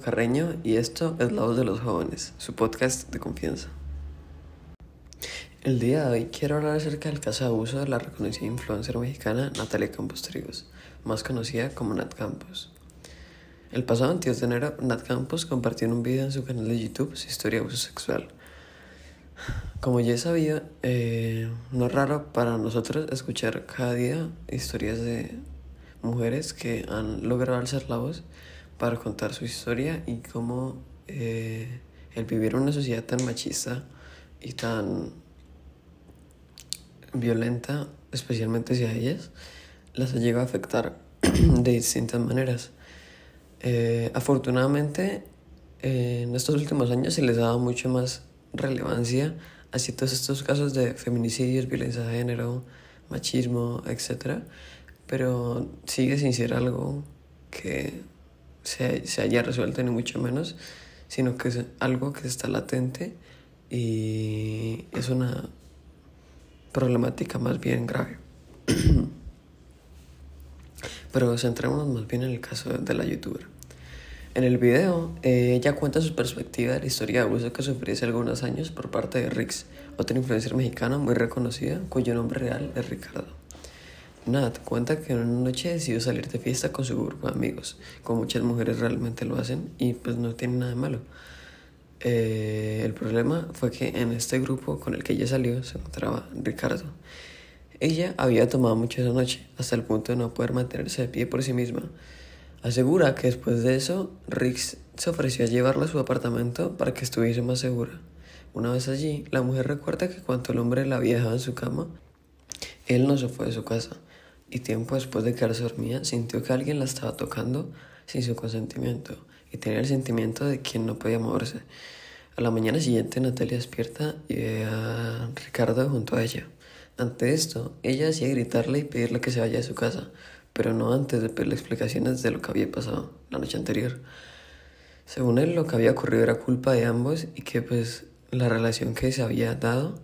Carreño y esto es La Voz de los Jóvenes, su podcast de confianza. El día de hoy quiero hablar acerca del caso de abuso de la reconocida influencer mexicana Natalia Campos Trigos, más conocida como Nat Campos. El pasado 22 de enero, Nat Campos compartió en un video en su canal de YouTube su historia de abuso sexual. Como ya sabía, eh, no es raro para nosotros escuchar cada día historias de mujeres que han logrado alzar la voz para contar su historia y cómo eh, el vivir en una sociedad tan machista y tan violenta, especialmente hacia ellas, las ha llegado a afectar de distintas maneras. Eh, afortunadamente, en estos últimos años se les ha dado mucho más relevancia hacia todos estos casos de feminicidios, violencia de género, machismo, etc. Pero sigue sin ser algo que se, se haya resuelto ni mucho menos, sino que es algo que está latente y es una problemática más bien grave. Pero centrémonos más bien en el caso de la youtuber. En el video, eh, ella cuenta su perspectiva de la historia de abuso que sufrió hace algunos años por parte de Rix, otra influencer mexicana muy reconocida, cuyo nombre real es Ricardo. Nat cuenta que una noche decidió salir de fiesta con su grupo de amigos, como muchas mujeres realmente lo hacen, y pues no tiene nada de malo. Eh, el problema fue que en este grupo con el que ella salió se encontraba Ricardo. Ella había tomado mucho esa noche, hasta el punto de no poder mantenerse de pie por sí misma. Asegura que después de eso, Rix se ofreció a llevarla a su apartamento para que estuviese más segura. Una vez allí, la mujer recuerda que cuando el hombre la había dejado en su cama, él no se fue de su casa y tiempo después de quedarse dormida sintió que alguien la estaba tocando sin su consentimiento y tenía el sentimiento de quien no podía moverse. A la mañana siguiente Natalia despierta y ve a Ricardo junto a ella. Ante esto, ella hacía gritarle y pedirle que se vaya de su casa, pero no antes de pedirle explicaciones de lo que había pasado la noche anterior. Según él, lo que había ocurrido era culpa de ambos y que pues la relación que se había dado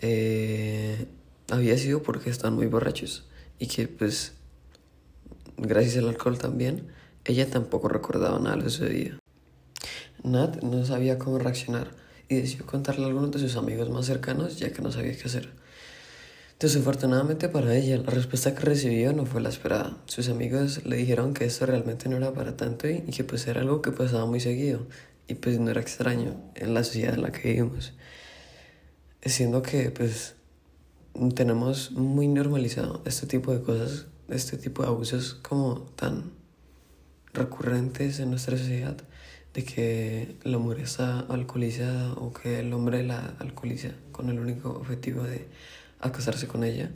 eh, había sido porque estaban muy borrachos y que pues gracias al alcohol también, ella tampoco recordaba nada de ese día. Nat no sabía cómo reaccionar y decidió contarle a algunos de sus amigos más cercanos ya que no sabía qué hacer. Desafortunadamente para ella, la respuesta que recibió no fue la esperada. Sus amigos le dijeron que esto realmente no era para tanto y que pues era algo que pasaba muy seguido y pues no era extraño en la sociedad en la que vivimos. Siendo que pues tenemos muy normalizado este tipo de cosas, este tipo de abusos como tan recurrentes en nuestra sociedad, de que la mujer está alcoholizada o que el hombre la alcoholiza con el único objetivo de acostarse con ella,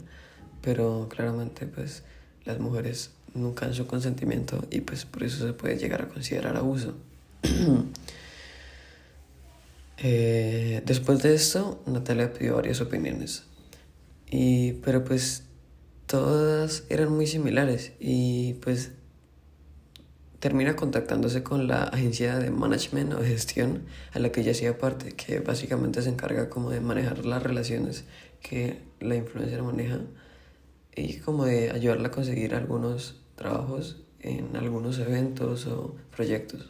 pero claramente pues las mujeres nunca han su consentimiento y pues por eso se puede llegar a considerar abuso. eh, después de esto, Natalia pidió varias opiniones y, pero pues todas eran muy similares y pues termina contactándose con la agencia de management o gestión a la que ella hacía parte, que básicamente se encarga como de manejar las relaciones que la influencer maneja y como de ayudarla a conseguir algunos trabajos en algunos eventos o proyectos.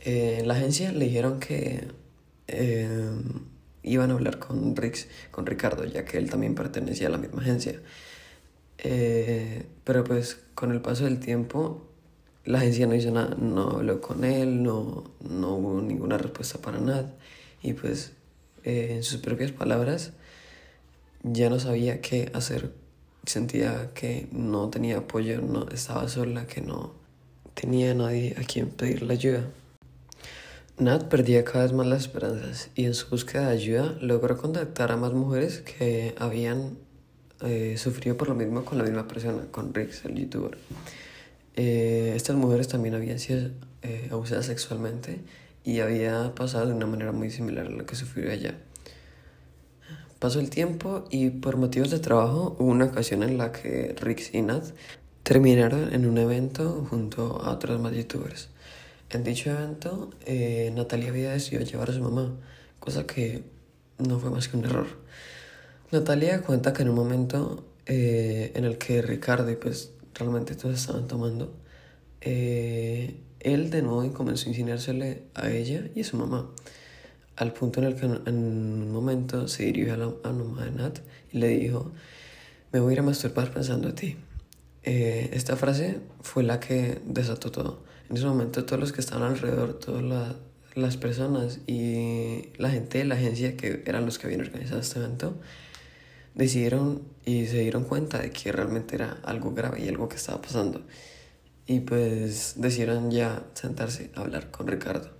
Eh, en la agencia le dijeron que eh, iban a hablar con Rix, con Ricardo, ya que él también pertenecía a la misma agencia. Eh, pero pues con el paso del tiempo, la agencia no hizo nada, no habló con él, no, no hubo ninguna respuesta para nada. Y pues eh, en sus propias palabras, ya no sabía qué hacer. Sentía que no tenía apoyo, no estaba sola, que no tenía nadie a quien pedirle ayuda. Nat perdía cada vez más las esperanzas y en su búsqueda de ayuda logró contactar a más mujeres que habían eh, sufrido por lo mismo con la misma persona, con Rix, el youtuber. Eh, estas mujeres también habían sido eh, abusadas sexualmente y había pasado de una manera muy similar a la que sufrió ella. Pasó el tiempo y por motivos de trabajo hubo una ocasión en la que Rix y Nat terminaron en un evento junto a otros más youtubers. En dicho evento, eh, Natalia había decidido llevar a su mamá, cosa que no fue más que un error. Natalia cuenta que en un momento eh, en el que Ricardo y pues realmente todos estaban tomando, eh, él de nuevo comenzó a insinuársele a ella y a su mamá, al punto en el que en un momento se dirigió a la, a mamá de Nat y le dijo, me voy a ir a masturbar pensando a ti. Eh, esta frase fue la que desató todo. En ese momento todos los que estaban alrededor, todas las personas y la gente de la agencia que eran los que habían organizado este evento, decidieron y se dieron cuenta de que realmente era algo grave y algo que estaba pasando. Y pues decidieron ya sentarse a hablar con Ricardo.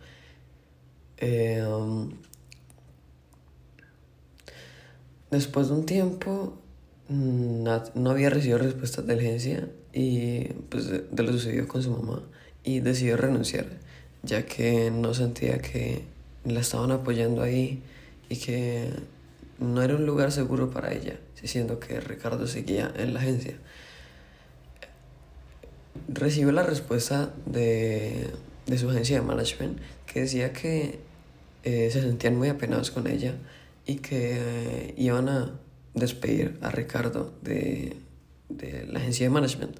Eh, um, después de un tiempo, no había recibido respuesta de la agencia y pues de, lo sucedido con su mamá y decidió renunciar ya que no sentía que la estaban apoyando ahí y que no era un lugar seguro para ella, siendo que Ricardo seguía en la agencia. Recibió la respuesta de, de su agencia de management que decía que eh, se sentían muy apenados con ella y que eh, iban a despedir a Ricardo de, de la agencia de management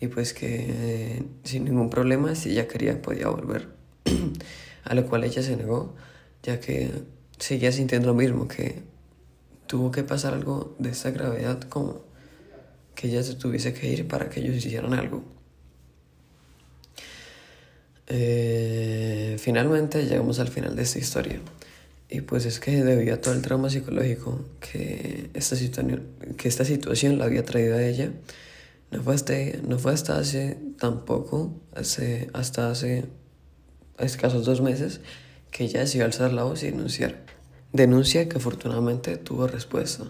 y pues que eh, sin ningún problema si ella quería podía volver. A lo cual ella se negó ya que seguía sintiendo lo mismo que tuvo que pasar algo de esta gravedad como que ella se tuviese que ir para que ellos hicieran algo. Eh, finalmente llegamos al final de esta historia. Y pues es que debido a todo el trauma psicológico que esta, que esta situación la había traído a ella, no fue hasta, no fue hasta hace tampoco, hace, hasta hace escasos dos meses, que ella decidió alzar la voz y denunciar. Denuncia que afortunadamente tuvo respuesta.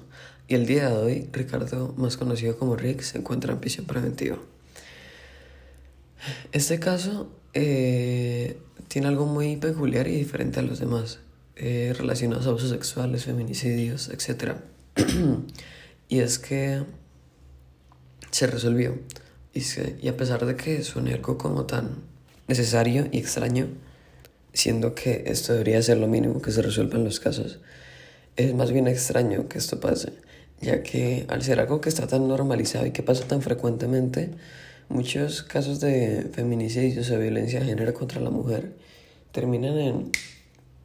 Y el día de hoy, Ricardo, más conocido como Rick, se encuentra en prisión preventiva. Este caso eh, tiene algo muy peculiar y diferente a los demás eh, relacionados a abusos sexuales, feminicidios, etc. y es que se resolvió. Y, y a pesar de que suene algo como tan necesario y extraño, siendo que esto debería ser lo mínimo que se resuelva en los casos, es más bien extraño que esto pase, ya que al ser algo que está tan normalizado y que pasa tan frecuentemente, muchos casos de feminicidios o violencia de género contra la mujer terminan en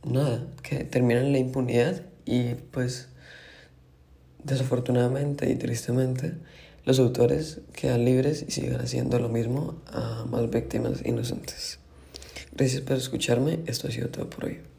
nada, que terminan en la impunidad y pues desafortunadamente y tristemente los autores quedan libres y siguen haciendo lo mismo a más víctimas inocentes. Gracias por escucharme, esto ha sido todo por hoy.